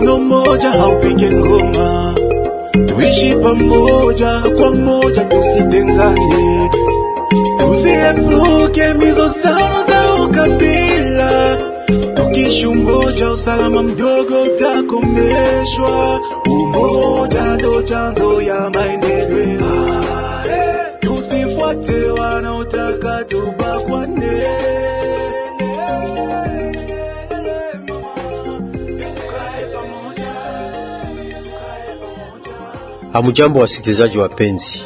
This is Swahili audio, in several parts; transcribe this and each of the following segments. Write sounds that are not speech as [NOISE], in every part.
mkono mmoja haupige ngoma, tuishi pamoja kwa moja, tusitengane, tusiepuke mizozano za ukabila. Tukishi umoja, usalama mdogo utakomeshwa. Umoja ndo chanzo ya maendeleo. Tusifuate wanaotaka Hamujambo wasikilizaji wapenzi,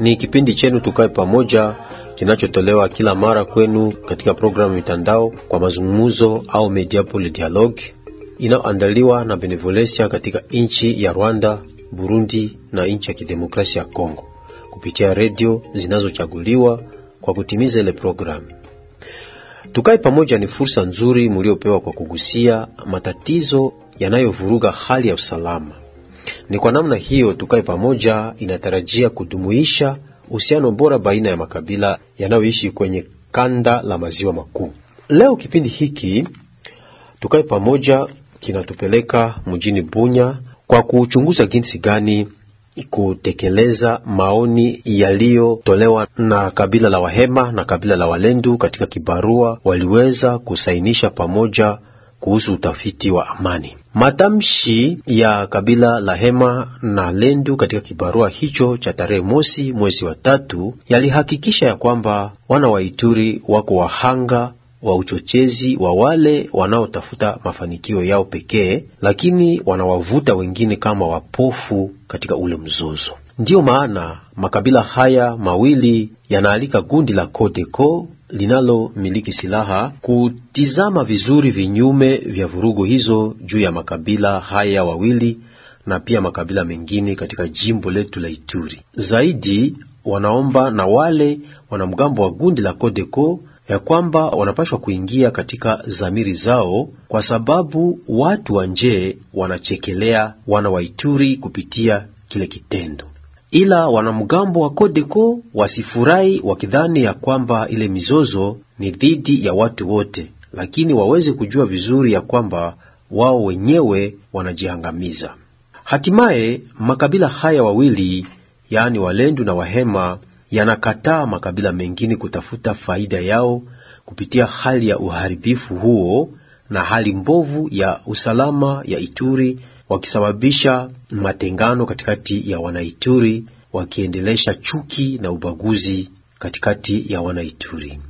ni kipindi chenu tukae pamoja kinachotolewa kila mara kwenu katika programu mitandao kwa mazungumzo au Mediapole Dialogue inayoandaliwa na Benevolencia katika nchi ya Rwanda, Burundi na nchi ya kidemokrasia ya Kongo kupitia redio zinazochaguliwa kwa kutimiza ile programu. Tukae pamoja ni fursa nzuri mliopewa kwa kugusia matatizo yanayovuruga hali ya usalama. Ni kwa namna hiyo tukae pamoja inatarajia kudumuisha uhusiano bora baina ya makabila yanayoishi kwenye kanda la maziwa makuu. Leo kipindi hiki tukae pamoja kinatupeleka mjini Bunya kwa kuchunguza jinsi gani kutekeleza maoni yaliyotolewa na kabila la Wahema na kabila la Walendu katika kibarua waliweza kusainisha pamoja kuhusu utafiti wa amani. Matamshi ya kabila la Hema na Lendu katika kibarua hicho cha tarehe mosi mwezi wa tatu yalihakikisha ya kwamba wana wa Ituri wako wahanga wa uchochezi wa wale wanaotafuta mafanikio yao pekee, lakini wanawavuta wengine kama wapofu katika ule mzozo. Ndiyo maana makabila haya mawili yanaalika gundi la Codeco linalomiliki silaha kutizama vizuri vinyume vya vurugu hizo juu ya makabila haya wawili na pia makabila mengine katika jimbo letu la Ituri. Zaidi wanaomba na wale wanamgambo wa gundi la Codeco ya kwamba wanapashwa kuingia katika zamiri zao, kwa sababu watu wa nje wanachekelea wana wa Ituri kupitia kile kitendo ila wanamgambo wa Kodeko wasifurahi wakidhani ya kwamba ile mizozo ni dhidi ya watu wote, lakini waweze kujua vizuri ya kwamba wao wenyewe wanajiangamiza Hatimaye makabila haya wawili, yaani Walendu na Wahema, yanakataa makabila mengine kutafuta faida yao kupitia hali ya uharibifu huo na hali mbovu ya usalama ya Ituri wakisababisha matengano katikati ya Wanaituri, wakiendelesha chuki na ubaguzi katikati ya Wanaituri.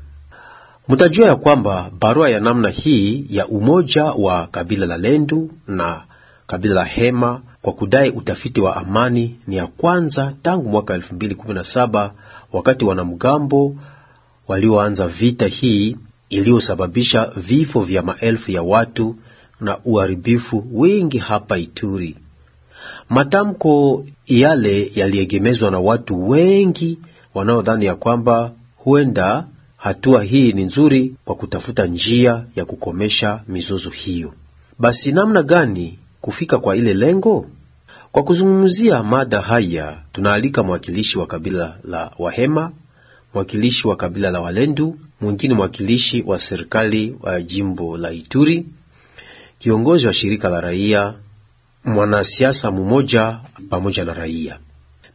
Mtajua ya kwamba barua ya namna hii ya umoja wa kabila la Lendu na kabila la Hema kwa kudai utafiti wa amani ni ya kwanza tangu mwaka 2017 wakati wanamgambo walioanza vita hii iliyosababisha vifo vya maelfu ya watu na uharibifu wengi hapa Ituri. Matamko yale yaliegemezwa na watu wengi wanaodhani ya kwamba huenda hatua hii ni nzuri kwa kutafuta njia ya kukomesha mizozo hiyo. Basi namna gani kufika kwa ile lengo? Kwa kuzungumzia mada haya, tunaalika mwakilishi wa kabila la Wahema, mwakilishi wa kabila la Walendu, mwingine mwakilishi wa serikali wa jimbo la Ituri, kiongozi wa shirika la raia, mwanasiasa mmoja pamoja na raia.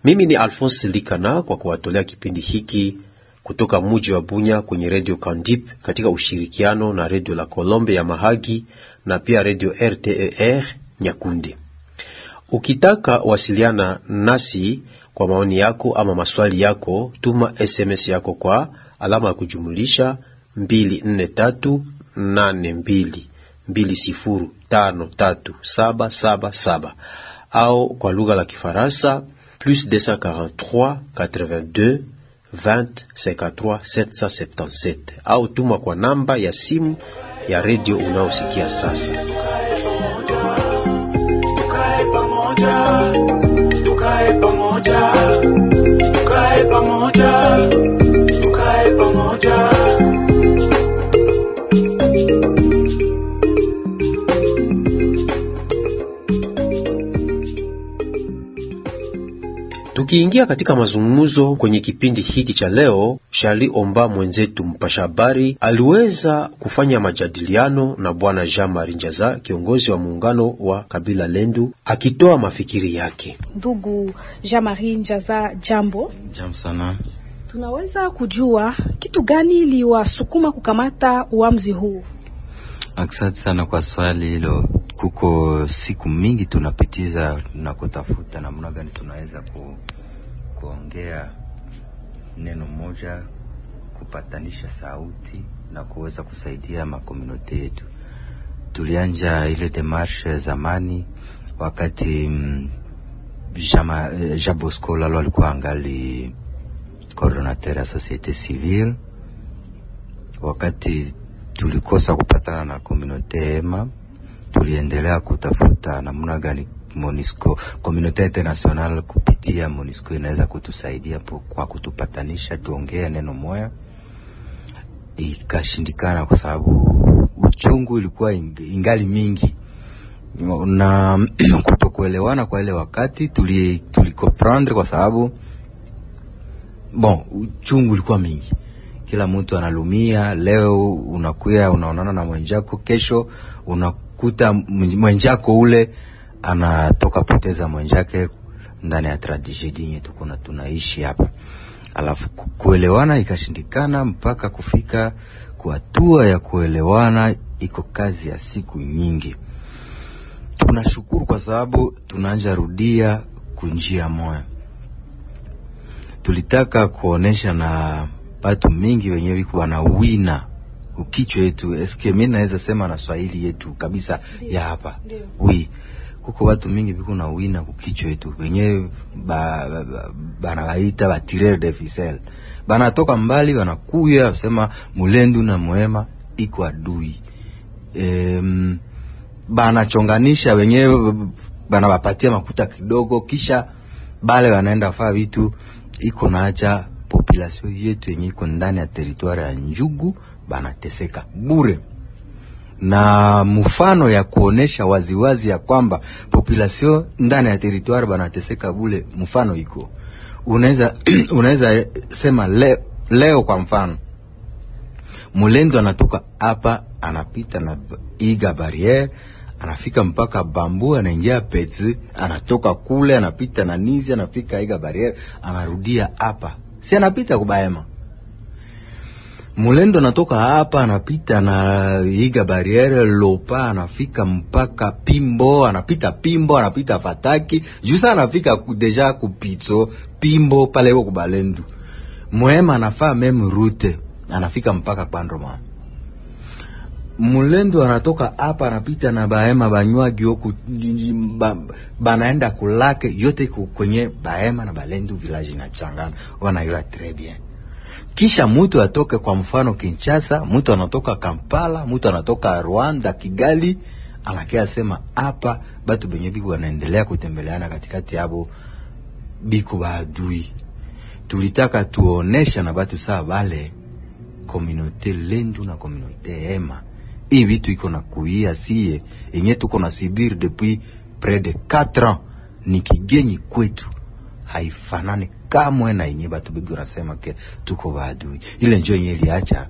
Mimi ni Alphonse Likana kwa kuwatolea kipindi hiki kutoka muji wa Bunya kwenye redio candip katika ushirikiano na redio la Colombe ya Mahagi na pia redio RTER Nyakunde. Ukitaka wasiliana nasi kwa maoni yako ama maswali yako, tuma SMS yako kwa alama ya kujumulisha 24382 2053777 au kwa lugha la Kifaransa plus 243 82 20 53 777 au tuma kwa namba ya simu ya redio unaosikia sasa. Tukae pamoja, tukae pamoja, Tukiingia katika mazungumzo kwenye kipindi hiki cha leo, Shali Omba mwenzetu mpasha habari aliweza kufanya majadiliano na bwana Jean Marie Njaza, kiongozi wa muungano wa kabila Lendu, akitoa mafikiri yake. Ndugu Jean Marie Njaza, jambo. Jambo sana. Tunaweza kujua kitu gani liwasukuma kukamata uamuzi huu? Asante sana kwa swali hilo. Kuko siku mingi tunapitiza na kutafuta namna gani tunaweza ku, kuongea neno moja, kupatanisha sauti na kuweza kusaidia makomunote yetu. Tulianja ile demarshe zamani wakati mm, Jama, eh, Jean Bosco Lalo alikuwa angali coordinateur ya societe civile wakati tulikosa kupatana na komunote ema, tuliendelea kutafuta namna gani Monisco komunote international kupitia Monisco inaweza kutusaidia kwa kutupatanisha tuongee neno moya. Ikashindikana kwa sababu uchungu ilikuwa ing- ingali mingi na [CLEARS THROAT] kutokuelewana kwa ile wakati tuli tulikomprendre kwa sababu bon, uchungu ulikuwa mingi kila mtu analumia. Leo unakuya unaonana na mwenjako, kesho unakuta mwenjako ule anatoka poteza mwenjake ndani ya tragedi yenye tuko na tunaishi hapa, alafu kuelewana ikashindikana mpaka kufika kwa hatua ya kuelewana, iko kazi ya siku nyingi. Tunashukuru kwa sababu tunaanza rudia kunjia moya. Tulitaka kuonesha na batu mingi wenye wiko wanawina ukichwa yetu. Eske mi naweza sema na Swahili yetu kabisa ya hapa? Wi kuko watu mingi biko na wina kukichwa yetu. Wenye ba, ba, ba, banawaita ba tirer de ficelle. Banatoka mbali wanakuya sema mulendu na mwema iko adui. Em, banachonganisha wenyewe banawapatia makuta kidogo kisha bale wanaenda faa vitu iko naacha population yetu yenye iko ndani ya teritwari ya Njugu banateseka bure, na mfano ya kuonesha waziwazi ya kwamba population ndani ya territoire banateseka bule. mfano iko unaweza [CLEARS THROAT] unaweza sema leo, leo kwa mfano mulendo anatoka hapa anapita na iga barriere anafika mpaka bambu anaingia peti anatoka kule anapita na nizi anafika iga barriere anarudia hapa si anapita kubaema mulendo anatoka hapa anapita na iga bariere lopa anafika mpaka pimbo anapita pimbo anapita fataki. Jusa anafika deja kupitso pimbo pale huko kubalendu mwema anafaa meme rute anafika mpaka kwandoma mulendo anatoka hapa anapita na bahema banywagi huko ba, banaenda kulake yote kwenye bahema na balendu village inachangana wanaiwa tres bien kisha mtu atoke kwa mfano Kinshasa, mtu anatoka Kampala, mtu anatoka Rwanda, Kigali, anakia asema hapa batu benye biku wanaendelea kutembeleana katikati yabo biku baadui. Tulitaka tuonesha na batu saa bale komunote lendu na komunote ema hii vitu iko na kuia sie yenye tuko na sibir depuis près de 4 ans, ni kigenyi kwetu, haifanani kamwe na yenye batu bigi wanasema ke tuko baadui. Ile njo yenye iliacha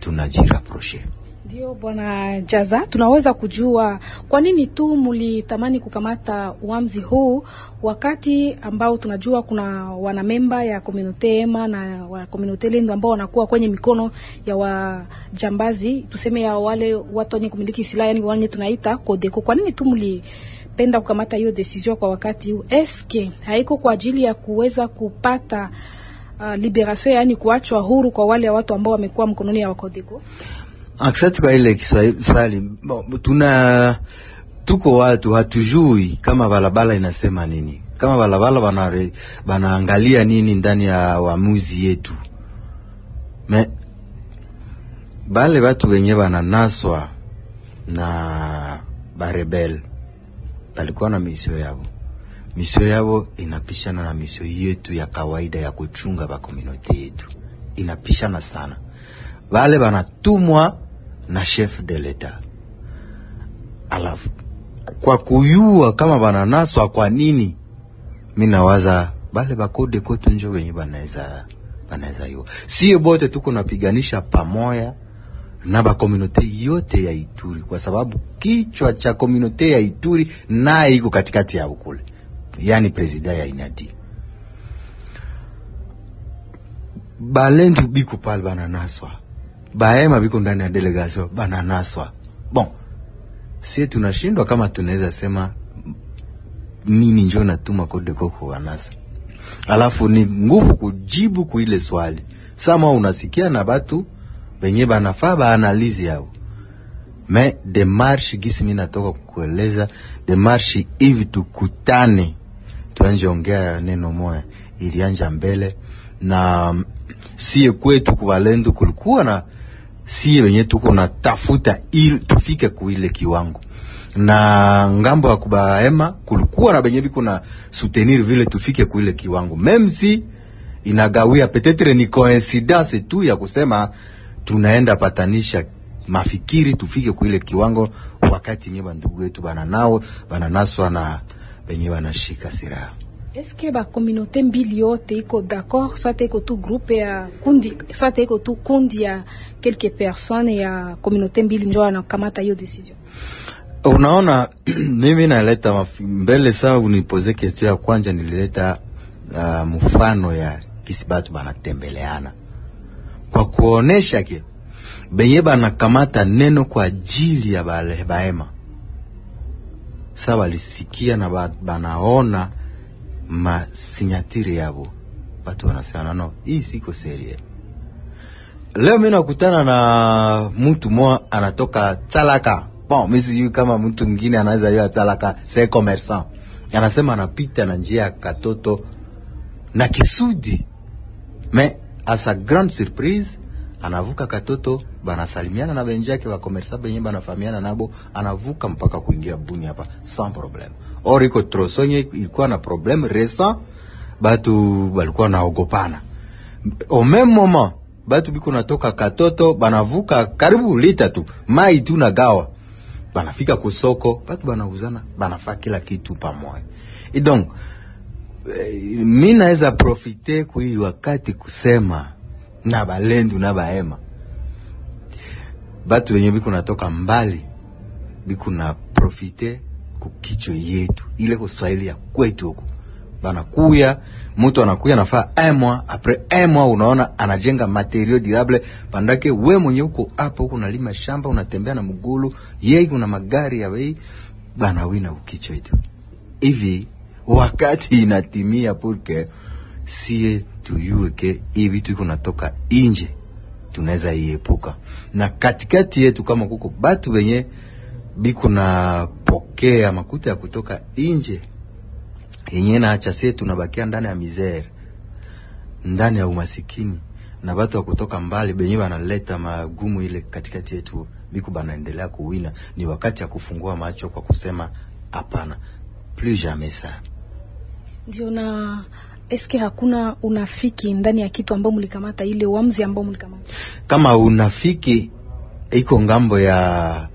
tunajiraproshe Ndio bwana Jaza, tunaweza kujua kwa nini tu mulitamani kukamata uamzi huu wakati ambao tunajua kuna wanamemba ya komunote ema na wa komunote Lendo ambao wanakuwa kwenye mikono ya wajambazi, tuseme ya wale watu wenye kumiliki silaha, yani wale tunaita Kodeko. Kwa nini tu mulipenda kukamata hiyo decision kwa wakati huu? Eske haiko kwa ajili ya kuweza kupata uh, liberation, yani kuachwa huru kwa wale watu ambao wamekuwa mkononi ya Wakodeko? Asante kwa ile swali. Tuna tuko watu hatujui kama balabala inasema nini, kama balabala bana banaangalia nini ndani ya waamuzi yetu. Me bale watu wenye bananaswa na barebel balikuwa na misio yabo, misio yabo inapishana na misio yetu ya kawaida ya kuchunga ba community yetu, inapishana sana. Bale banatumwa na chef de l'etat, alafu kwa kuyua kama bananaswa kwa nini, mi nawaza bale bakode kote njo wenye banaweza banaweza yua, sio bote tuko napiganisha pamoja na bakomunote yote ya Ituri kwa sababu kichwa cha komunote ya Ituri naye iko katikati yao kule, yani presida ya inadi. Balendu biko pale bananaswa, baema biko ndani ya delegation bananaswa. Bon, sie tunashindwa kama tunaweza sema nini njo natuma kodeko kuwanasa, alafu ni nguvu kujibu kuile swali. Sama unasikia na batu benye banafaa baanalizi yao. Me demarshi gisi mi natoka kukueleza demarshi hivi tukutane. Tuanje ongea neno moya. Ilianja mbele. Na sie kwetu kuvalendu kulikuwa na sie wenye tuko na tafuta ili tufike kuile kiwango. Na ng'ambo ya kubaema kulikuwa na benye biko na soutenir vile tufike kuile kiwango. Memsi inagawia petetre ni coincidence tu ya kusema tunaenda patanisha mafikiri tufike kuile kiwango wakati nye bandugu wetu bananao bananaswa na benye wanashika silaha eske ba communauté mbili yote iko d'accord? Soit iko tu groupe ya kundi soit iko tu kundi ya quelques personnes ya communauté mbili njo anakamata hiyo decision. Unaona [CLEARS THROAT] mimi naleta mbele saa unipoze question ya kwanja nilileta uh, mfano ya kisibatu banatembeleana kwa kuonesha ke benye banakamata neno kwa ajili ya baema sa balisikia na ba, banaona masinyatiri yabo batu wanasema no hii siko serie leo mi nakutana na mtu mmoja anatoka Tsalaka. Bon, mimi sijui kama mtu mwingine anaweza yua Tsalaka, c'est commerçant. Anasema anapita na njia ya katoto na kisudi, me a sa grande surprise anavuka katoto, banasalimiana na benjake wa komersa benye banafahamiana nabo, anavuka mpaka kuingia Buni hapa sans problème. Or iko Trosonye ilikuwa na problème récent, batu balikuwa naogopana. Au même moment batu biko natoka katoto banavuka karibu lita tu mai tu na gawa. Banafika kusoko batu banauzana banafaa kila kitu pamoja et donc mi naweza profite kui wakati kusema na balendu na baema batu wenye biko natoka mbali biko na profite kukicho yetu. Ile kuswahili ya kwetu huku banakuya mtu anakuya nafaa emwa un mois unaona anajenga materio durable. Pandake we mwenye uko hapo huko unalima shamba unatembea na mgulu yeye kuna magari ya wei bana wina ukichwa itu hivi wakati inatimia porque sie tuyue ke hii vitu iko natoka inje tunaweza iepuka. Na katikati yetu kama kuko batu wenye biko na pokea makuta ya kutoka inje yenye naacha sie tunabakia ndani ya misere ndani ya umasikini. Na batu wa kutoka mbali benye banaleta magumu ile katikati yetu biku banaendelea kuwina. Ni wakati ya kufungua macho kwa kusema hapana. Plus jamais ça ndio na eske hakuna unafiki ndani ya kitu ambao mlikamata ile uamuzi ambao mlikamata kama unafiki iko ng'ambo ya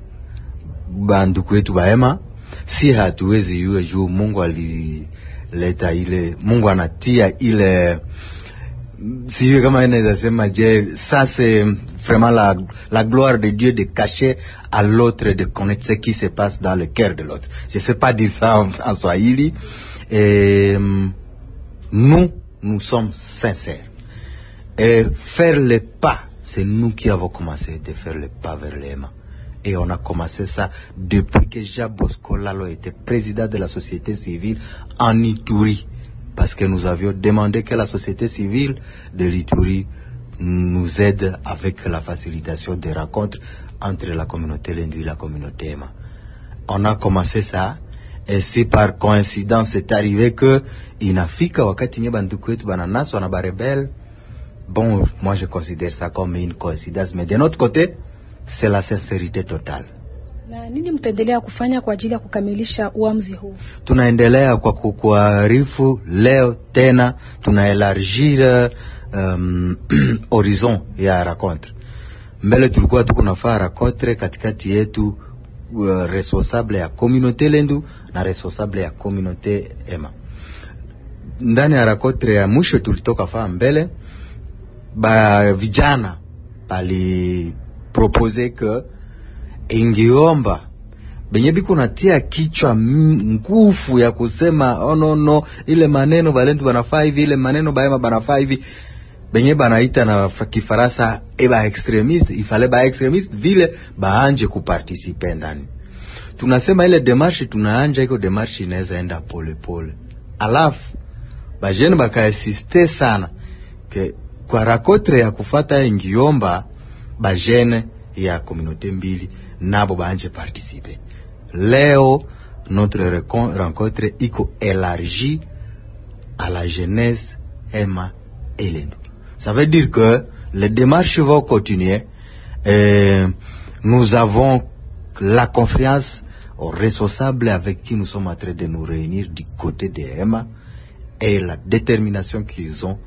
banduku wetu baema si hatuwezi yue juu mungu alileta ile mungu anatia ile sijui kama inaweza sema je ça vraiment la, la gloire de Dieu de cacher à l'autre de connaître ce qui se passe dans le cœur de l'autre. Je sais pas dire ça en, en swahili et nous nous sommes sincères. Et faire le pas c'est nous qui avons commencé de faire le pas vers l'aimant et on a commencé ça depuis que Jean Bosco Lalo était président de la société civile en Ituri. Parce que nous avions demandé que la société civile de l'Ituri nous aide avec la facilitation des rencontres entre la communauté Lendu et la communauté Ema. On a commencé ça et si par coïncidence c'est arrivé que inafika wakati nye banduku wetu bananaswa na barebel bon moi je considère ça comme une coïncidence mais de notre côté c'est la sincérité totale. Na nini mtaendelea kufanya kwa ajili ya kukamilisha uamuzi huu? Tunaendelea kwa kukuarifu leo tena tunaelargir um, [CLEARS THROAT] horizon ya rencontre mbele tulikuwa tukunafaa rencontre katikati yetu uh, responsable ya communauté lendu na responsable ya communauté ema. Ndani ya rakotre ya mwisho tulitoka faa mbele ba vijana bali propose ke ingiomba. Benye biko natia kichwa ngufu nguvu ya kusema oh no no ile maneno balendu banafaa hivi ile maneno baema banafaa hivi benye banaita na fa- kifaransa eba extremiste ifale ba extremiste vile baanje kupartisipe ndani. Tunasema ile demarche tunaanja iko demarche inaweza enda pole pole. Alafu bajene bakaesiste sana ke kwa rakotre ya kufata ingiomba bajene ya komunote mbili nabo baanje participe leo notre rencontre iko elargi a la jeunesse Emma Elendo. Ça veut dire que les démarches vont continuer. Et nous avons la confiance aux responsables avec qui nous sommes en train de nous réunir du côté de Emma et la détermination qu'ils ont.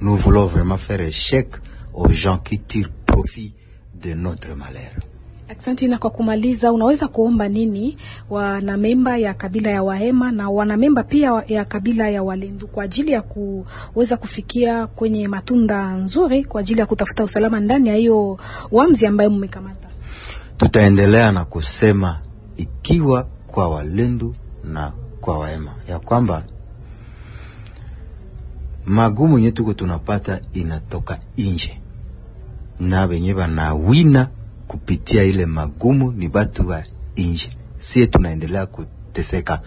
Nous voulons vraiment faire échec aux gens qui tirent profit de notre malheur. Asante. Na kwa kumaliza, unaweza kuomba nini wanamemba ya kabila ya Wahema na wanamemba pia ya kabila ya Walendu kwa ajili ya kuweza kufikia kwenye matunda nzuri kwa ajili ya kutafuta usalama ndani ya hiyo wamzi ambayo mmekamata? tutaendelea na kusema ikiwa kwa walendu na kwa Wahema ya kwamba magumu yenye tuko tunapata inatoka nje na wenye banawina kupitia ile magumu ni batu wa nje. Sie tunaendelea kuteseka.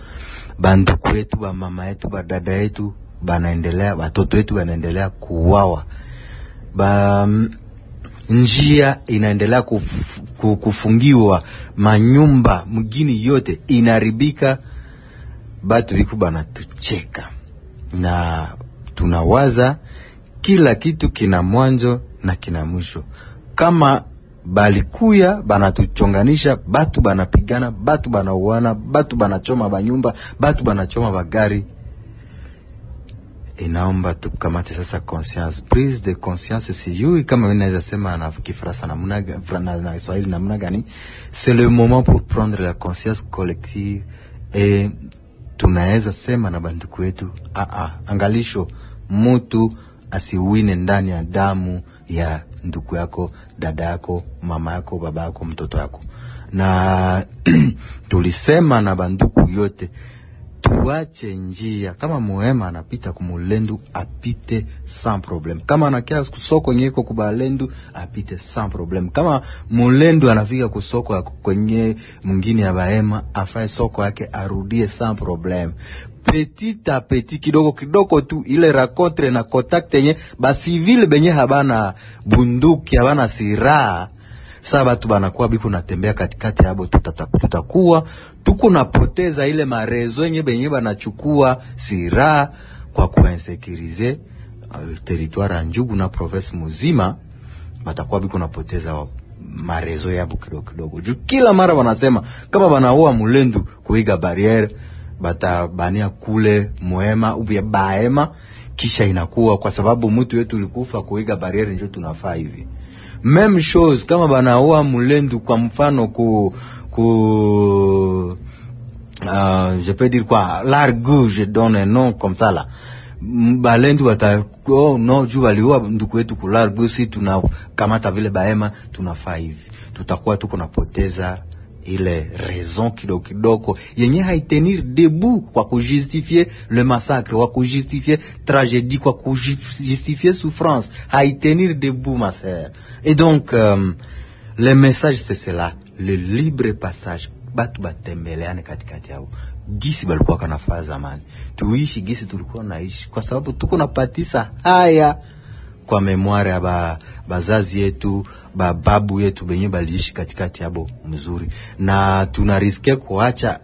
Banduku yetu bamama yetu badada yetu banaendelea watoto yetu wanaendelea kuwawa ba njia inaendelea kuf, kufungiwa. Manyumba mgini yote inaribika, batu viku banatucheka. Na tunawaza kila kitu kina mwanzo na kina mwisho. Kama balikuya banatuchonganisha batu banapigana batu banauana batu banachoma banyumba batu banachoma bagari. Inaomba tukamate sasa conscience. Prise de conscience sijui kama mimi naweza sema na kifaransa namna na, Kiswahili namna gani c'est le moment pour prendre la conscience collective et tunaweza sema na banduku wetu a a angalisho mutu asiwine ndani ya damu ya ndugu yako dada yako mama yako baba yako mtoto yako. Na [CLEARS THROAT] tulisema na banduku yote tuache njia. Kama muhema anapita kumulendu apite sans problem kama anakia kusoko nye iko kubalendu apite sans problem kama mulendu anafika kusoko kwenye mwingine ya bahema afae soko yake arudie sans problem petit a petit kidogo kidogo tu ile rakontre na contact yenye basivile benye habana bunduki habana siraha saa batu banakuwa biku natembea katikati yabo tutakuwa tuko napoteza ile marezo yenye benye banachukua siraha kwa kuinsekirize uh, ya njugu na province muzima batakuwa biko napoteza marezo yabo kidogo kidogo. Juu kila mara wanasema kama banaua mulendu kuiga barriere batabania kule mwema ubye baema, kisha inakuwa kwa sababu mtu wetu ulikufa kuiga barieri, njo tunafaa hivi. Meme shows kama banaua mulendu kwa mfano ku ku uh, je peux dire quoi largu je donne nom comme ça là. Balendu wata oh, no juu waliua nduku wetu ku largu si tunakamata vile baema, tunafaa hivi. Tutakuwa tuko napoteza ile raison kidogo kidogo yenye haitenir debout kwa kujustifie le massacre kwa kujustifie tragédie kwa kujustifie souffrance. Haitenir debout ma sœur. Et donc euh, le message c'est cela. Le libre passage. Batu batembeleane katikati yao gisi balikuwa kanafaa zamani. Tuishi gisi tulikuwa naishi. Kwa sababu tuko napatisa haya kwa memoire ya ba, bazazi yetu bababu yetu benye baliishi katikati yabo mzuri. Na tunariske kuacha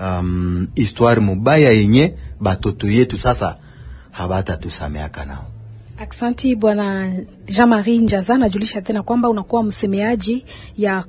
um, histoire mubaya yenye batoto yetu sasa habatatusameaka nao. Aksanti Bwana Jean-Marie Njaza, najulisha tena kwamba unakuwa msemeaji ya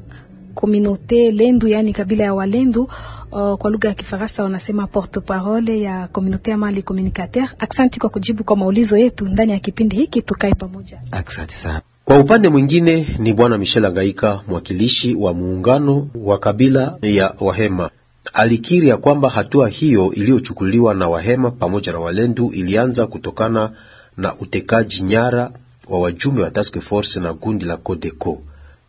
communauté Lendu, yani kabila ya Walendu. Uh, kwa lugha ya Kifaransa wanasema porte parole ya communauté ama mali communicateur. Aksanti kwa kujibu kwa maulizo yetu ndani ya kipindi hiki, tukae pamoja. asante sana Kwa upande mwingine ni bwana Michel Angaika, mwakilishi wa muungano wa kabila ya Wahema. Alikiri ya kwamba hatua hiyo iliyochukuliwa na Wahema pamoja na Walendu ilianza kutokana na utekaji nyara wa wajumbe wa task force na gundi la Codeco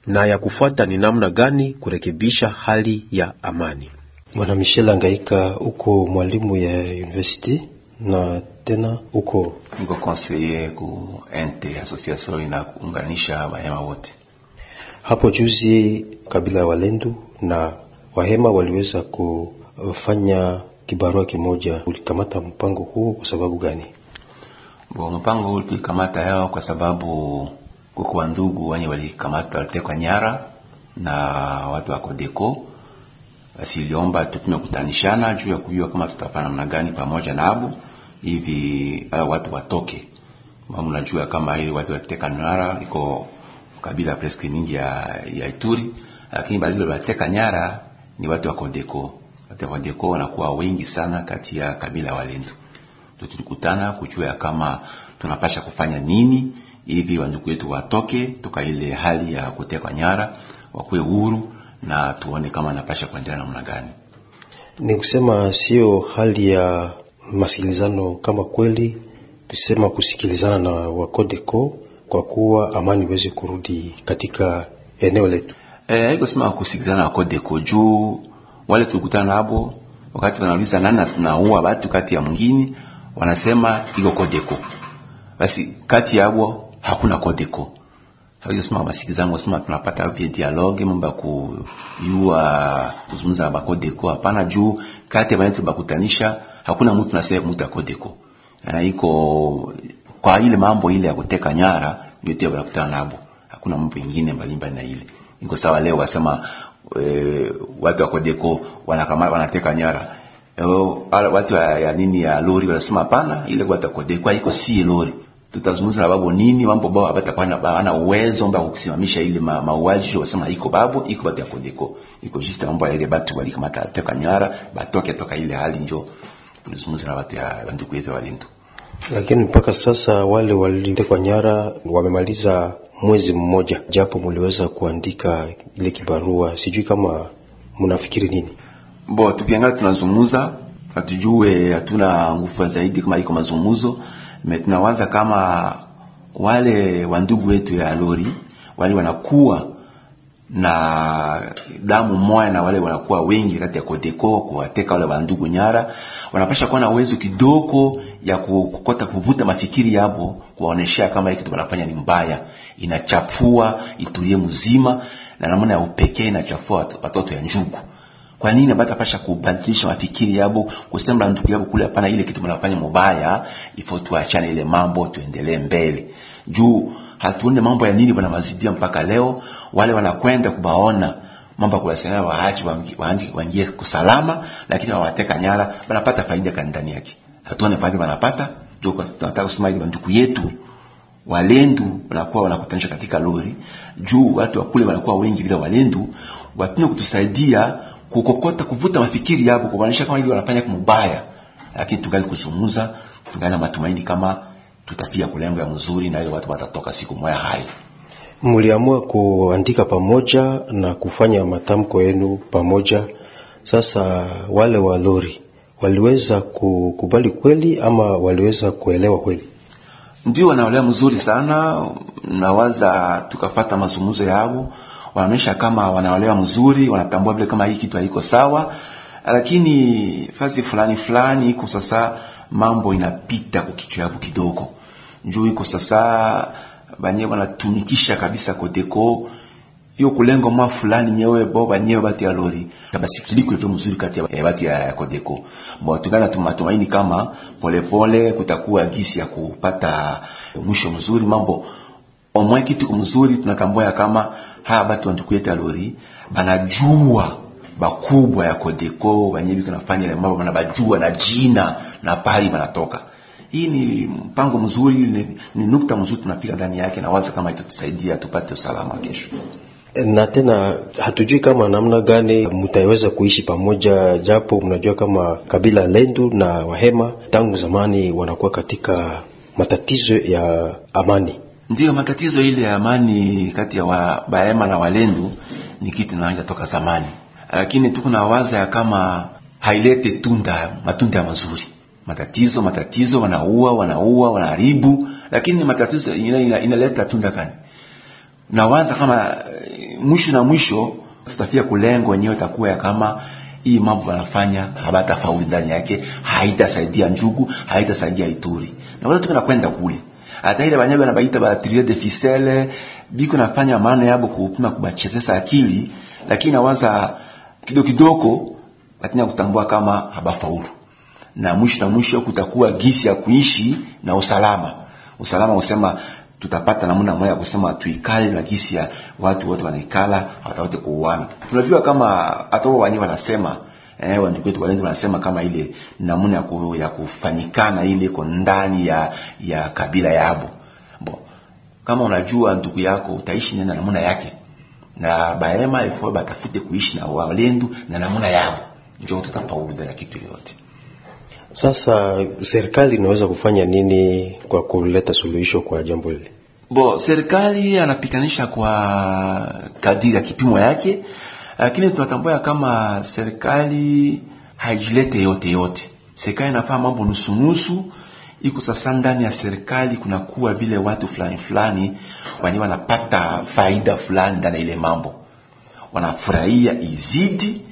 na ya kufuata ni namna gani kurekebisha hali ya amani. Bwana Michel Angaika, uko mwalimu ya university na tena uko niko conseiller ku ente association inaunganisha Wahema wote. hapo juzi. Kabila ya Walendu na Wahema waliweza kufanya kibarua kimoja. Ulikamata mpango huo kwa sababu gani? Bo, mpango huu tulikamata yao kwa sababu kuko wandugu wenye walikamata walitekwa nyara na watu wa Kodeko. Basi iliomba tupime kutanishana juu ya kujua kama tutafanya namna gani pamoja na abu hivi ala watu watoke. Mama, unajua kama ile watu waliteka nyara iko kabila preski mingi ya, ya Ituri, lakini bali waliteka nyara ni watu wa Kodeko. Watu wa Kodeko wanakuwa wengi sana kati ya kabila Walendu. Tulikutana kujua kama tunapasha kufanya nini hivi wandugu wetu watoke toka ile hali ya kutekwa nyara, wakuwe huru na tuone kama napasha kuendelea namna gani. Ni kusema sio hali ya masikilizano kama kweli, tusema kusikilizana na wakodeko kwa kuwa amani iweze kurudi katika eneo letu. Eh, haiko sema kusikilizana na wakodeko juu wale tulikutana nabo wakati wanauliza nani tunaua watu kati ya mwingine, wanasema iko kodeko. Basi kati yabo hakuna kodeko Hayo sema masikizano sema tunapata vya dialogue mambo ya kuyua kuzungumza ba Codeco hapana, juu kati ya watu bakutanisha hakuna mtu nasema mtu Codeco. Na iko kwa ile mambo ile ya kuteka nyara ndio tu bakutana nabo. Hakuna mambo mengine mbalimbali na ile. Iko sawa leo wasema e, watu wa Codeco wanakama wanateka nyara. E, watu ya, ya nini ya lori wanasema hapana, ile watu wa Codeco iko si lori tutazungumza na babu nini mambo bao hapatakuwa na uwezo mba kusimamisha ile ma, mauaji wasema iko babu iko batu ya Codeco iko juste mambo ya ile batu walikamata teka nyara batoke toka ile hali njo tulizungumza na watu ya ndugu yetu walindu Lakini mpaka sasa wale walitekwa nyara wamemaliza mwezi mmoja, japo muliweza kuandika ile kibarua, sijui kama mnafikiri nini? Bo, tukiangalia tunazungumza, hatujue hatuna nguvu zaidi kama iko mazungumzo tunawaza kama wale wandugu wetu ya lori wale wanakuwa na damu moya na wale wanakuwa wengi kati ya Kodeko kuwateka wale wandugu nyara, wanapasha kuwa na uwezo kidogo ya kukota kuvuta mafikiri yabo, kuwaoneshea kama hiki kitu wanafanya ni mbaya, inachafua Ituri mzima na namna ya upekee inachafua watoto ya njugu. Kwa nini bata pasha kubadilisha mafikiri yabo kusema ndugu yabo kule, hapana, ile kitu mnafanya mubaya, ifo tuachane ile mambo, tuendelee mbele. Juu hatuone mambo ya nini wanawazidia mpaka leo, wale wanakwenda kubaona mambo ya kuwasema waache waingie kusalama, lakini wawateka nyara, wanapata faida kani ndani yake. Hatuone faida wanapata, juu tunataka kusema ile ndugu yetu Walendu wanakuwa wanakutanisha katika lori, juu watu wa kule wanakuwa wengi bila Walendu, watune kutusaidia kukokota kuvuta mafikiri yako kubanisha kama hivi wanafanya kumubaya, lakini tungali kuzungumza, tungali na matumaini kama tutafia kulengo ya mzuri na ile watu watatoka siku moja hai. Mliamua kuandika pamoja na kufanya matamko yenu pamoja. Sasa wale wa lori waliweza kukubali kweli ama waliweza kuelewa kweli? Ndio, wanaelewa mzuri sana. Nawaza tukafata mazungumzo yao wanaonyesha kama wanaolewa mzuri, wanatambua vile kama hii kitu haiko sawa, lakini fasi fulani fulani iko sasa, mambo inapita kwa kichwa yao kidogo, njoo iko sasa banyewe wanatumikisha kabisa koteko hiyo kulengo mwa fulani nyewe bo banyewe batu ya lori. Tabasikiliko tu mzuri kati ya batu ya kodeko bo tungana tumatumaini kama polepole pole, kutakuwa gisi ya kupata mwisho mzuri mambo. Omwe kitu mzuri tunatambua kama haya batu wanduku yetu lori banajua bakubwa ya kodeko Codeco biko nafanya ile mambo banabajua na jina na pali banatoka hii ni mpango mzuri ni, ni nukta mzuri tunafika ndani yake na waza kama itatusaidia tupate usalama kesho na tena hatujui kama namna gani mtaweza kuishi pamoja, japo mnajua kama kabila Lendu na Wahema tangu zamani wanakuwa katika matatizo ya amani. Ndiyo, matatizo ile ya amani kati ya wabahema na Walendu ni kitu inaanja toka zamani, lakini tuko na waza ya kama hailete tunda matunda ya mazuri. Matatizo matatizo wanaua wanaua wanaharibu. Lakini matatizo inaleta ina, ina, tunda gani? Nawaza kama eh, mwisho na mwisho tutafia kulengo wenyewe takuwa ya kama hii mambo wanafanya habatafauli ndani yake haitasaidia njugu haitasaidia ituri. Na watu tunakwenda nakwenda kule hata ile banyabe nabaita ba trio de ficelle biko nafanya maana yabo kupima kubachezesa akili lakini nawaza kidogo kidogo lakini kutambua kama habafaulu. Na mwisho na mwisho kutakuwa gisi ya kuishi na usalama. Usalama usema tutapata namna moja kusema tuikale na gisi ya watu wote wanaikala hata wote kuuana. Tunajua kama hata wao wenyewe wanasema eh wandugu wetu walenzi wanasema kama ile namna ya, ku, ya kufanyikana ile iko ndani ya ya kabila yabo bo kama unajua ndugu yako utaishi na namna yake. Na baema ifo batafute kuishi na walendu na namna yabo njo tutafaulu na kitu yote. Sasa serikali inaweza kufanya nini kwa kuleta suluhisho kwa jambo hili? bo serikali anapitanisha kwa kadiri ya kipimo yake lakini tunatambua kama serikali haijilete yote yote. Serikali inafaa mambo nusunusu iko sasa ndani ya serikali kunakuwa vile watu fulani fulani wani wanapata faida fulani ndani ile mambo. Wanafurahia izidi.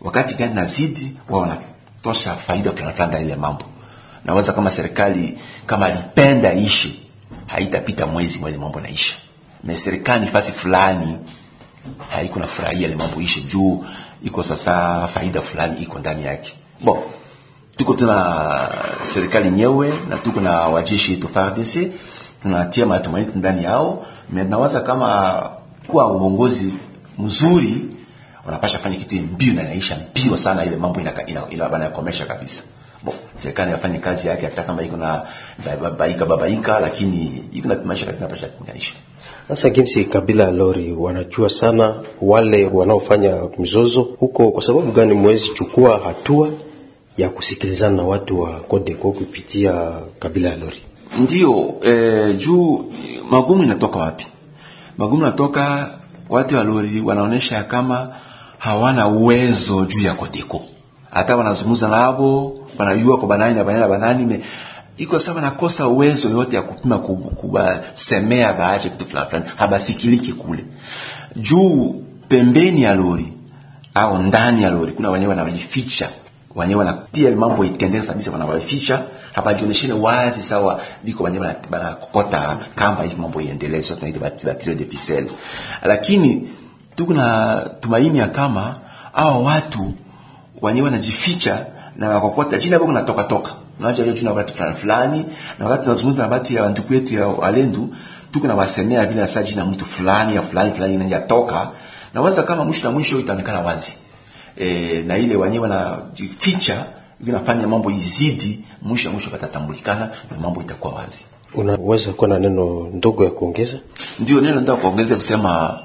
Wakati gani nazidi wao wanatosha faida fulani fulani ndani ile mambo. Naweza kama serikali kama alipenda ishi haitapita mwezi mwezi mambo naisha me serikali fasi fulani haiko na furahia ile mambo ishe juu iko sasa faida fulani iko ndani yake. Bon tuko tuna serikali nyewe na tuko na wajeshi wetu FARDC tunatia matumaini ndani yao na nawaza kama kuwa uongozi mzuri wanapasha fanya kitu mbio na inaisha mbio sana ile mambo ina, ina, ina, wanakomesha kabisa. Bon serikali yafanye kazi yake hata kama iko na babaika babaika lakini iko na maisha katika pasha kuunganisha Sasa jinsi kabila Lori wanajua sana wale wanaofanya mizozo huko, kwa sababu gani mwezi chukua hatua ya kusikilizana na watu wa Kodeko kupitia kabila Lori? ndio eh, juu magumu inatoka wapi magumu inatoka watu wa lori wanaonesha kama hawana uwezo juu ya kodeko hata wanazungumza nabo wanajua kwa banani na banani na banani me iko sawa na kosa uwezo yote ya kupima kubasemea baache kitu fulani fulani habasikiliki kule. Juu pembeni ya lori au ndani ya lori kuna wenyewe wanajificha wenyewe wanatia mambo itendeke kabisa wanawaficha hapajionyeshane wazi sawa biko wenyewe wanakokota kamba hivi mambo iendelee sio tunaita batterie de ficelle. Lakini tuko na tumaini ya kama hao watu wenyewe wanajificha na wakokota jina kuna natoka toka unaacha leo tuna watu fulani fulani na wakati tunazungumza na watu ya ndugu yetu ya walendu tuko na wasemea vile sasa jina mtu fulani ya fulani fulani inatoka na waza kama mwisho na mwisho itaonekana wazi. E, na ile wenyewe wanajificha vinafanya mambo izidi mwisho mwisho patatambulikana na mambo itakuwa wazi. Unaweza kuwa na neno ndogo ya kuongeza? ndio neno nataka kuongeza kusema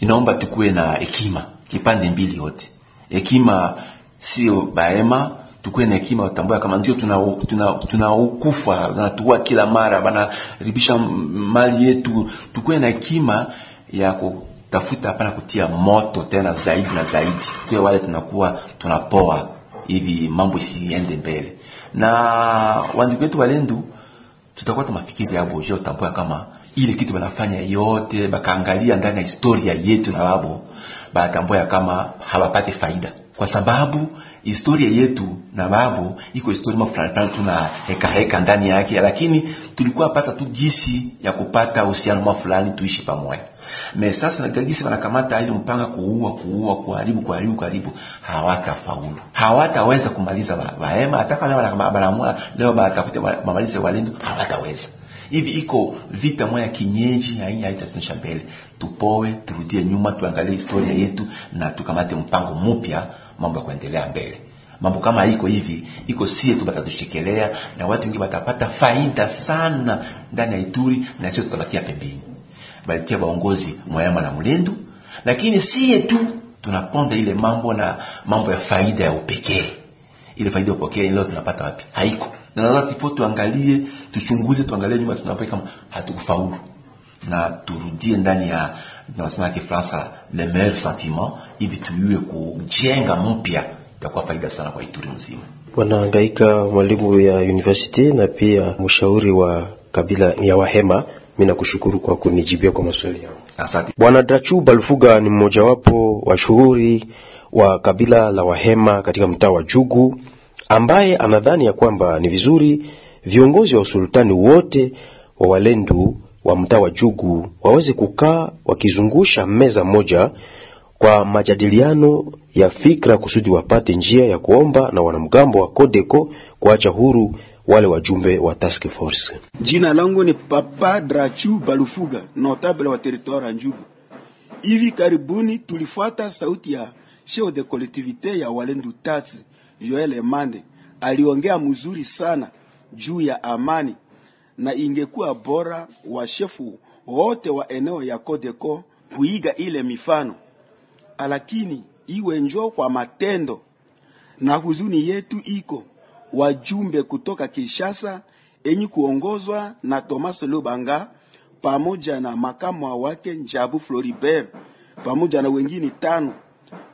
inaomba tukuwe na hekima kipande mbili yote. Hekima sio baema tukuwe na hekima watambua kama ndio tuna tuna tunaukufa kila mara banaribisha mali yetu. Tukuwe na hekima ya kutafuta hapana kutia moto tena zaidi na zaidi. Kwa wale tunakuwa tunapoa hivi mambo isiende mbele. Na wandugu wetu walendu tutakuwa tumafikiri yabo je utambua kama ile kitu banafanya yote bakaangalia ndani ya historia yetu na babo batambua kama hawapate faida. Kwa sababu historia yetu na babu iko historia fulani fulani tuna heka heka ndani yake lakini tulikuwa pata tu gisi ya kupata uhusiano fulani tuishi pamoja. Me sasa na gisi wanakamata ile mpanga kuua kuua kuharibu kuharibu kuharibu hawatafaulu. Hawataweza kumaliza waema hata kama banamua leo batafute mamalize walendo hawataweza. Hivi iko vita moya kinyeji haini haitatunisha mbele. Tupoe turudie nyuma tuangalie historia yetu na tukamate mpango mpya mambo ya kuendelea mbele. Mambo kama iko hivi iko sie tu batatushekelea na watu wengi watapata faida sana ndani ya Ituri na sio tutabakia pembeni. Balitia waongozi Mwayama na Mlendu lakini sie tu tunaponda ile mambo na mambo ya faida ya upekee. Ile faida ya upekee leo tunapata wapi? Haiko. Na lazima tifo tuangalie tuchunguze tuangalie nyuma tunapoe kama hatukufaulu. Na turudie ndani ya tunasema Kifaransa le meilleur sentiment hivi tuiwe kujenga mpya itakuwa faida sana kwa Ituri mzima. Wanaangaika mwalimu ya university na pia mshauri wa kabila ya Wahema, mimi nakushukuru kwa kunijibia kwa maswali yangu. Asante. Bwana Drachu Balfuga ni mmojawapo wa shuhuri wa kabila la Wahema katika mtaa wa Jugu, ambaye anadhani ya kwamba ni vizuri viongozi wa usultani wote wa Walendu wa mtaa wa Jugu waweze kukaa wakizungusha meza moja kwa majadiliano ya fikra kusudi wapate njia ya kuomba na wanamgambo wa Kodeko kuacha huru wale wajumbe wa task force. Jina langu ni Papa Drachu Balufuga, notable wa territoire ya Njugu. Hivi karibuni tulifuata sauti ya chef de collectivité ya Walendu Tatu, Joel Emande. Aliongea mzuri sana juu ya amani na ingekuwa bora wa shefu wote wa eneo ya Kodeko kuiga ile mifano, lakini iwe njoo kwa matendo. Na huzuni yetu iko wajumbe kutoka Kinshasa enyi kuongozwa na Thomas Lubanga pamoja na makamu wake Njabu Floribert pamoja na wengine tano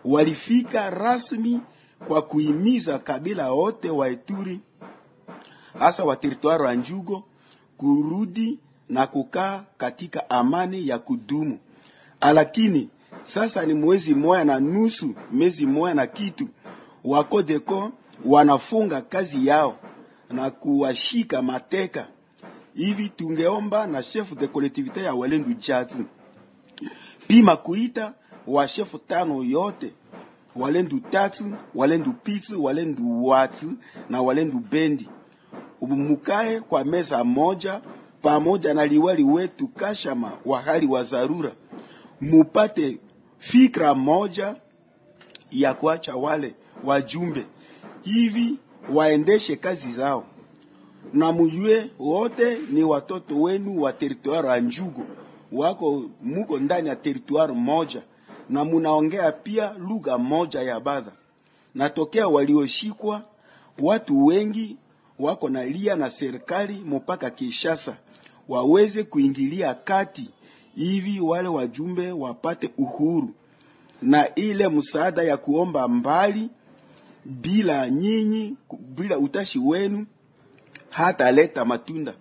walifika rasmi kwa kuhimiza kabila wote wa Ituri hasa wa teritwari wa Njugo kurudi na kukaa katika amani ya kudumu. Alakini sasa ni mwezi moya na nusu, mwezi moya na kitu, wakodeko wanafunga kazi yao na kuwashika mateka hivi. Tungeomba na chef de collectivité ya Walendu Jazi pima kuita wa chef tano yote Walendu Tatu, Walendu Pitu, Walendu Watu na Walendu Bendi mukae kwa meza moja pamoja na liwali wetu Kashama wa hali wa dharura, mupate fikra moja ya kuacha wale wajumbe hivi waendeshe kazi zao, na mujue wote ni watoto wenu wa teritwari ya Njugu, wako muko ndani ya teritwari moja na munaongea pia lugha moja ya Badha. Natokea walioshikwa watu wengi wako na lia na serikali mpaka Kinshasa waweze kuingilia kati hivi wale wajumbe wapate uhuru, na ile msaada ya kuomba mbali bila nyinyi, bila utashi wenu hata leta matunda.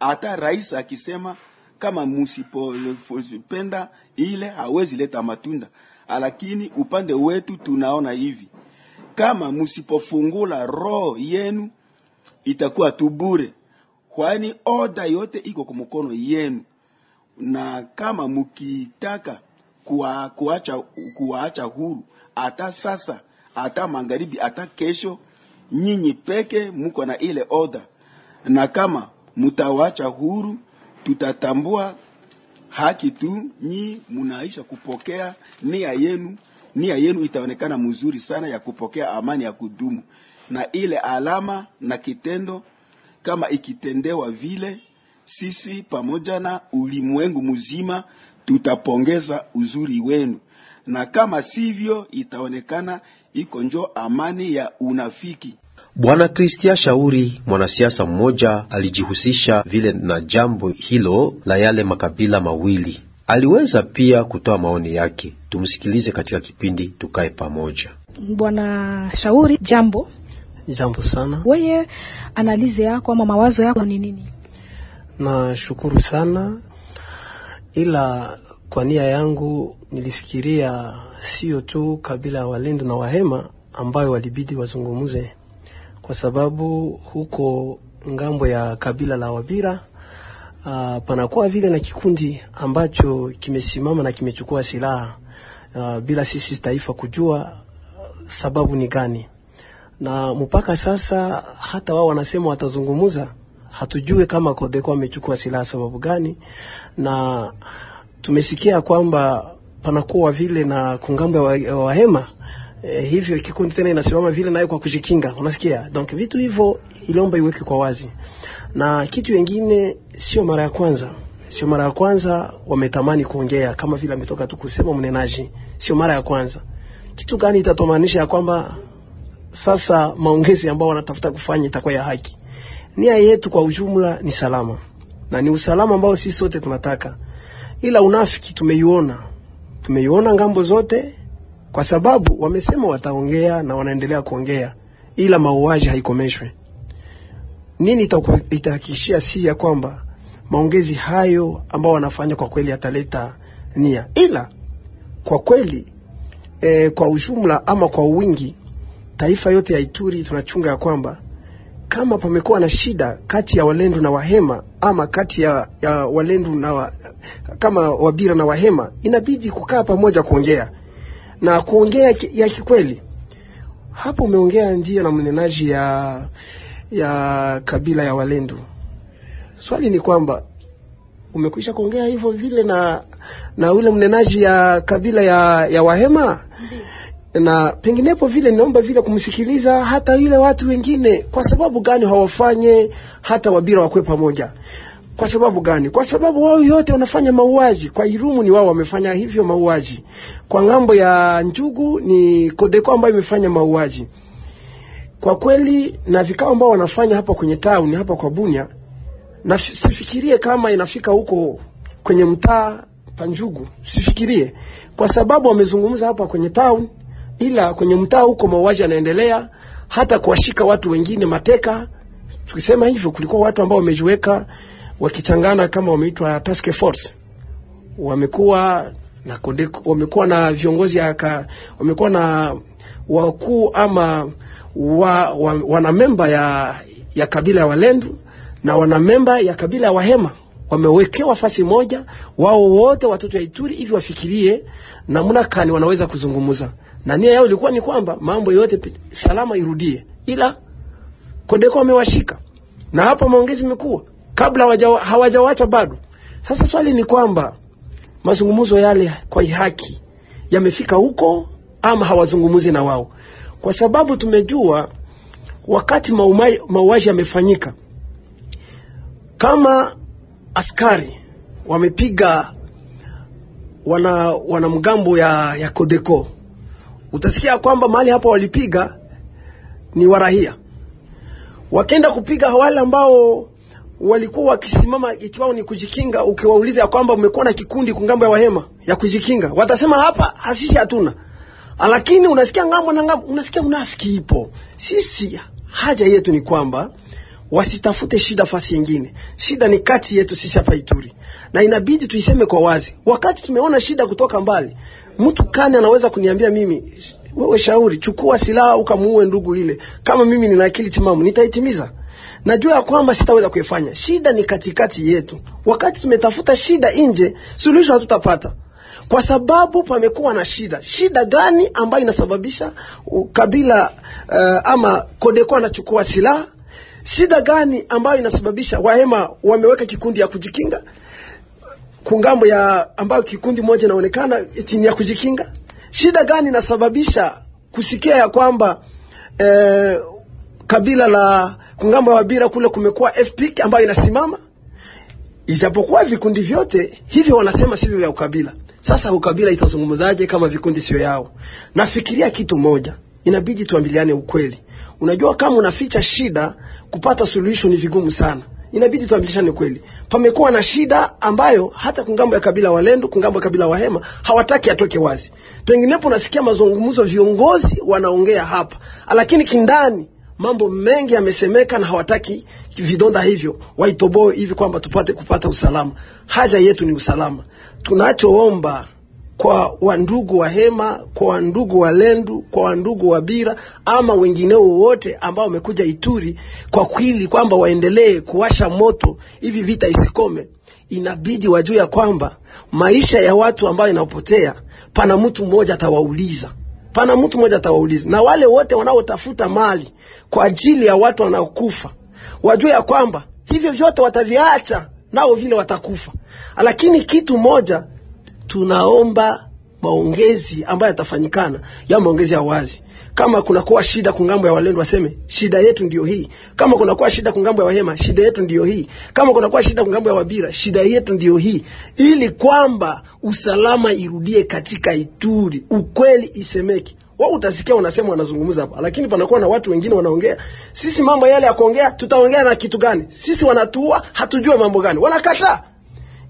Hata rais akisema kama msipopenda ile hawezi leta matunda, lakini upande wetu tunaona hivi, kama msipofungula roho yenu itakuwa tu bure, kwani oda yote iko kwa mkono yenu, na kama mukitaka kuwa, kuacha, kuwaacha huru hata sasa hata magharibi hata kesho, nyinyi peke muko na ile oda, na kama mutawacha huru tutatambua haki tu, nyi munaisha kupokea nia yenu. Nia yenu itaonekana mzuri sana ya kupokea amani ya kudumu, na ile alama na kitendo kama ikitendewa vile, sisi pamoja na ulimwengu mzima tutapongeza uzuri wenu, na kama sivyo itaonekana iko njo amani ya unafiki. Bwana Kristia Shauri, mwanasiasa mmoja, alijihusisha vile na jambo hilo la yale makabila mawili. Aliweza pia kutoa maoni yake. Tumsikilize katika kipindi Tukae Pamoja. Bwana Shauri, jambo. Jambo sana. Wewe analize yako ama mawazo yako ni nini? Nashukuru sana, ila kwa nia yangu nilifikiria sio tu kabila ya Walendu na Wahema ambayo walibidi wazungumuze, kwa sababu huko ng'ambo ya kabila la Wabira uh, panakuwa vile na kikundi ambacho kimesimama na kimechukua silaha uh, bila sisi taifa kujua uh, sababu ni gani, na mpaka sasa hata wao wanasema watazungumuza, hatujue kama Kodeko amechukua silaha sababu gani, na tumesikia kwamba panakuwa vile na kungambo wa Wahema eh, hivyo kikundi tena inasimama vile nayo kwa kujikinga, unasikia. Donc vitu hivyo iliomba iweke kwa wazi, na kitu kingine, sio mara ya kwanza, sio mara ya kwanza wametamani kuongea kama vile ametoka tu kusema mnenaji, sio mara ya kwanza. Kitu gani itatomanisha ya kwamba sasa maongezi ambao wanatafuta kufanya itakuwa ya haki? Nia yetu kwa ujumla ni salama, na ni usalama ambao sisi sote tunataka, ila unafiki tumeiona. Tumeiona ng'ambo zote, kwa sababu wamesema wataongea na wanaendelea kuongea, ila mauaji haikomeshwe. Nini itahakikishia si ya kwamba maongezi hayo ambao wanafanya kwa kweli yataleta nia, ila kwa kweli e, kwa ujumla ama kwa wingi, taifa yote ya Ituri tunachunga ya kwamba kama pamekuwa na shida kati ya Walendu na Wahema ama kati ya, ya Walendu na wa, kama Wabira na Wahema, inabidi kukaa pamoja kuongea na kuongea ya kikweli. Hapo umeongea ndio na mnenaji ya ya kabila ya Walendu. Swali ni kwamba umekwisha kuongea hivyo vile na na ule mnenaji ya kabila ya, ya Wahema na penginepo vile naomba vile kumsikiliza hata ile watu wengine. Kwa sababu gani hawafanye hata Wabira wakwe pamoja? Kwa sababu gani? Kwa sababu wao yote wanafanya mauaji. Kwa Irumu ni wao wamefanya hivyo mauaji, kwa ng'ambo ya Njugu ni Kodeko ambayo imefanya mauaji. Kwa kweli na vikao ambao wanafanya hapa kwenye town hapa kwa Bunya, na sifikirie kama inafika huko kwenye mtaa Panjugu, sifikirie kwa sababu wamezungumza hapa kwenye town, ila kwenye mtaa huko mauaji yanaendelea, hata kuwashika watu wengine mateka. Tukisema hivyo, kulikuwa watu ambao wamejiweka wakichangana kama wameitwa task force, wamekuwa na wamekuwa na viongozi aka, wamekuwa na wakuu ama wa, wa, wana memba ya, ya kabila ya Walendu na wana memba ya kabila ya Wahema. Wamewekewa fasi moja, wao wote watoto ya Ituri hivi wafikirie namna kani wanaweza kuzungumza, na nia yao ilikuwa ni kwamba mambo yote salama irudie, ila Kodeko amewashika. Na hapo maongezi imekuwa kabla hawajawacha bado. Sasa swali ni kwamba mazungumzo yale kwa haki yamefika huko ama hawazungumzi na wao, kwa sababu tumejua wakati mauaji yamefanyika, kama askari wamepiga wana wanamgambo ya, ya Kodeko, utasikia kwamba mahali hapo walipiga ni warahia, wakenda kupiga wale ambao walikuwa wakisimama ikiwao ni kujikinga. Ukiwauliza ya kwamba umekuwa na kikundi kungambo ya wahema ya kujikinga, watasema hapa hasisi hatuna, lakini unasikia ng'ambo na ng'ambo, unasikia unafiki ipo. Sisi haja yetu ni kwamba wasitafute shida fasi nyingine. Shida ni kati yetu sisi hapa Ituri, na inabidi tuiseme kwa wazi. Wakati tumeona shida kutoka mbali, mtu kani anaweza kuniambia mimi, wewe shauri, chukua silaha ukamuue ndugu ile. Kama mimi nina akili timamu, nitaitimiza. Najua ya kwamba sitaweza kuifanya. Shida ni katikati yetu. Wakati tumetafuta shida nje, suluhisho hatutapata kwa sababu pamekuwa na shida. Shida gani ambayo inasababisha kabila uh, ama Kodeko anachukua silaha? Shida gani ambayo inasababisha Wahema wameweka kikundi ya kujikinga kungambo ya ambayo kikundi moja inaonekana chini ya kujikinga? Shida gani inasababisha kusikia ya kwamba eh, kabila la kungambo ya Wabira kule kumekuwa FPIC ambayo inasimama ijapokuwa vikundi vyote hivyo wanasema sivyo vya ukabila. Sasa ukabila itazungumzaje kama vikundi sio yao? Nafikiria kitu moja, inabidi tuambiliane ukweli. Unajua, kama unaficha shida, kupata suluhisho ni vigumu sana. Inabidi tuambilishane kweli. Pamekuwa na shida ambayo hata kungambo ya kabila Walendu, kungambo ya kabila Wahema hawataki atoke wazi. Penginepo unasikia mazungumzo, viongozi wanaongea hapa, lakini kindani mambo mengi yamesemeka na hawataki vidonda hivyo waitoboe hivi kwamba tupate kupata usalama. Haja yetu ni usalama. Tunachoomba kwa wandugu wa Hema, kwa wandugu wa Lendu, kwa wandugu wa Bira ama wengineo wote ambao wamekuja Ituri, kwa kweli kwamba waendelee kuwasha moto hivi vita isikome, inabidi wajue ya kwamba maisha ya watu ambayo inapotea, pana mtu mmoja atawauliza. Pana mtu mmoja atawauliza, na wale wote wanaotafuta mali kwa ajili ya watu wanaokufa wajue ya kwamba hivyo vyote wataviacha, nao vile watakufa. Lakini kitu moja tunaomba maongezi ambayo yatafanyikana ya maongezi ya wazi. Kama kunakuwa shida kungambo ya walendo waseme shida yetu ndio hii. Kama kunakuwa shida kungambo ya Wahema shida yetu ndio hii. Kama kunakuwa shida kungambo ya Wabira shida yetu ndio hii, ili kwamba usalama irudie katika Ituri, ukweli isemeke. Wao utasikia wanasema wanazungumza hapa, lakini panakuwa na watu wengine wanaongea. Sisi mambo yale ya kuongea, tutaongea na kitu gani? Sisi wanatuua, hatujue mambo gani, wanakataa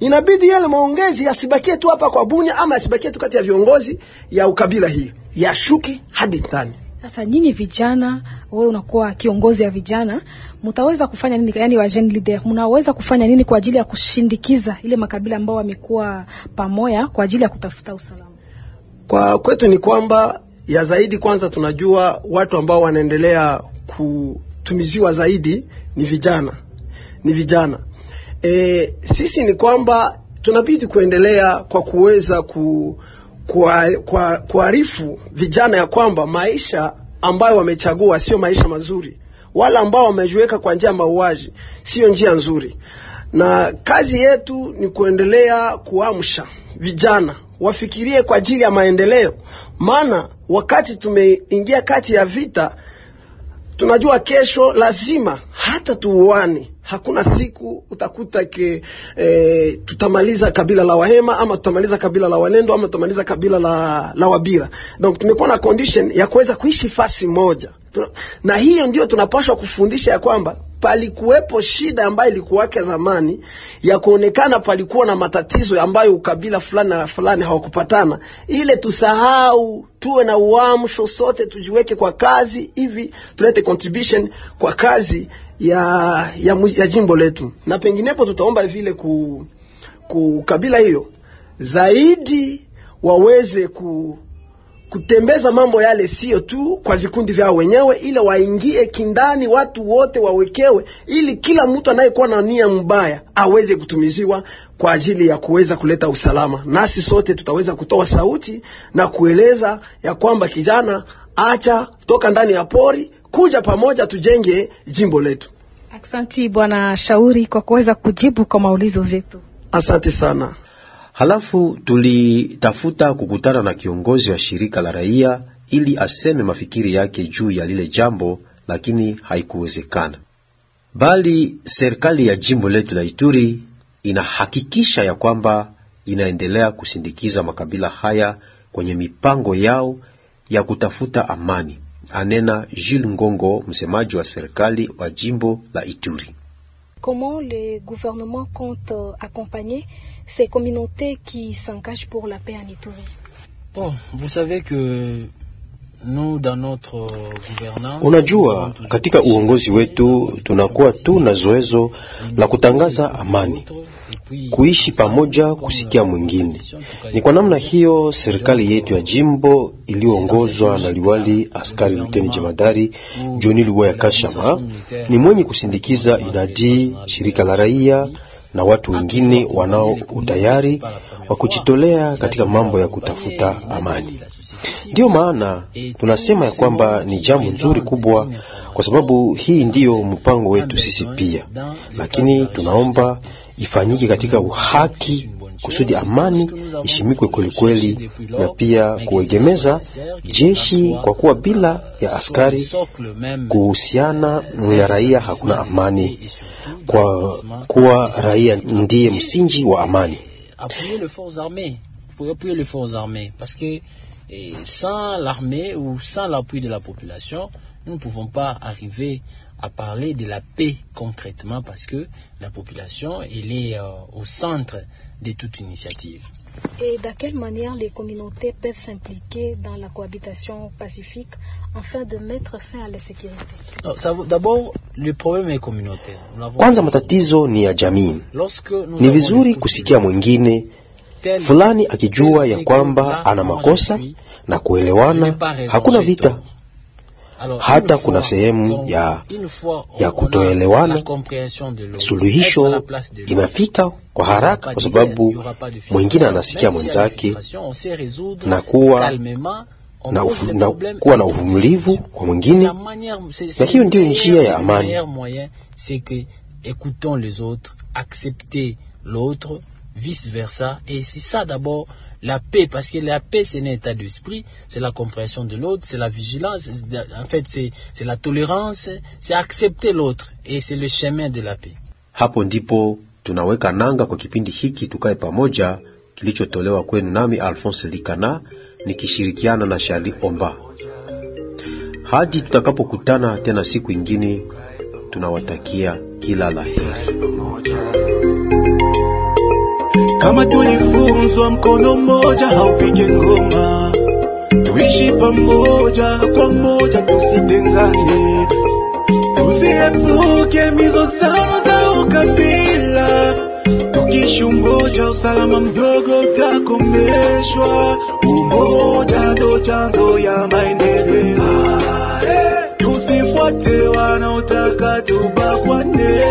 inabidi yale maongezi yasibakie tu hapa kwa Bunia ama yasibakie tu kati ya viongozi ya ukabila hii, yashuke hadi ndani. Sasa nyinyi vijana, wewe unakuwa kiongozi ya vijana, mtaweza kufanya nini? Yani wa jeune leader, mnaweza kufanya nini kwa ajili ya kushindikiza ile makabila ambao wamekuwa pamoja kwa ajili ya kutafuta usalama? Kwa kwetu ni kwamba ya zaidi, kwanza tunajua watu ambao wanaendelea kutumiziwa zaidi ni vijana, ni vijana. E, sisi ni kwamba tunabidi kuendelea kwa kuweza ku kuarifu vijana ya kwamba maisha ambayo wamechagua sio maisha mazuri, wala ambao wamejiweka kwa njia ya mauaji sio njia nzuri, na kazi yetu ni kuendelea kuamsha vijana wafikirie kwa ajili ya maendeleo, maana wakati tumeingia kati ya vita tunajua kesho lazima hata tuuane. Hakuna siku utakuta ke e, tutamaliza kabila la Wahema ama tutamaliza kabila la Walendo ama tutamaliza kabila la, la Wabira. Donc tumekuwa na condition ya kuweza kuishi fasi moja, na hiyo ndio tunapaswa kufundisha ya kwamba palikuwepo shida ambayo ilikuwake zamani ya kuonekana palikuwa na matatizo ambayo ukabila fulani na fulani hawakupatana. Ile tusahau, tuwe na uamsho, sote tujiweke kwa kazi, hivi tulete contribution kwa kazi ya, ya, ya jimbo letu, na penginepo tutaomba vile ku, ku kabila hiyo zaidi waweze ku kutembeza mambo yale sio tu kwa vikundi vyao wenyewe, ile waingie kindani, watu wote wawekewe, ili kila mtu anayekuwa na nia mbaya aweze kutumiziwa kwa ajili ya kuweza kuleta usalama. Nasi sote tutaweza kutoa sauti na kueleza ya kwamba kijana, acha toka ndani ya pori, kuja pamoja tujenge jimbo letu. Aksanti Bwana Shauri kwa kuweza kujibu kwa maulizo zetu. Asante sana. Halafu tulitafuta kukutana na kiongozi wa shirika la raia ili aseme mafikiri yake juu ya lile jambo, lakini haikuwezekana. Bali serikali ya jimbo letu la Ituri inahakikisha ya kwamba inaendelea kusindikiza makabila haya kwenye mipango yao ya kutafuta amani, anena Jules Ngongo, msemaji wa serikali wa jimbo la Ituri. Comment le gouvernement compte accompagner ces communautés qui s'engagent pour la paix en Ituri Bon, vous savez que nous dans notre gouvernance, Unajua, katika uongozi wetu tunakuwa tu na zoezo la kutangaza amani, kuishi pamoja, kusikia mwingine. Ni kwa namna hiyo serikali yetu ya jimbo iliyoongozwa na liwali askari luteni jemadari John Luwaya Kashama ni mwenye kusindikiza inadi shirika la raia na watu wengine wanao utayari wa kujitolea katika mambo ya kutafuta amani. Ndiyo maana tunasema ya kwamba ni jambo nzuri kubwa, kwa sababu hii ndiyo mpango wetu sisi pia, lakini tunaomba ifanyike katika uhaki kusudi amani ishimikwe kwelikweli, na pia kuegemeza jeshi, kwa kuwa bila ya askari kuhusiana na raia hakuna amani, kwa kuwa raia ndiye msingi wa amani. eh, sans l'armée ou sans l'appui de la population, nous ne pouvons pas arriver à parler de la paix concrètement, parce que la population elle est euh, au centre de toute initiative. Et de quelle manière les communautés peuvent s'impliquer dans la cohabitation pacifique afin de mettre fin à la sécurité Non, ça vaut- D'abord, le problème est communautaire. Nous l'avons Kwanza dit. matatizo ni ya jamii. Lorsque nous Ni avons vizuri écouté kusikia mwingine tel- fulani akijua ya tel kwamba là, ana moi, makosa je suis, na je n'ai kuelewana, pas raison, hakuna j'ai vita. Hata kuna sehemu ya- ya kutoelewana, Suluhisho inafika kwa haraka, kwa sababu mwingine anasikia mwenzake na kuwa na, ufu, na kuwa na uvumilivu kwa mwingine, na hiyo ndiyo njia ya amani. écoutons les autres, accepter l'autre, vice versa, et c'est ça d'abord la paix, parce que la paix c'est un état d'esprit, c'est la compréhension de l'autre, c'est la vigilance, en fait c'est, c'est la tolérance, c'est accepter l'autre, et c'est le chemin de la paix. Hapo ndipo tunaweka nanga kwa kipindi hiki tukae pamoja, kilichotolewa kwenu nami Alphonse Likana nikishirikiana na Shali Omba. Hadi tutakapokutana tena siku ingine, tunawatakia kila la heri. Kama tulifunzwa mkono mmoja haupige ngoma. Tuishi pamoja kwa moja tusitengane. Tusiepuke mizozano za ukabila. Tukishi umoja usalama mdogo utakomeshwa umoja ndo chanzo ya maendeleo. Tusifuate wanaotaka tubakwane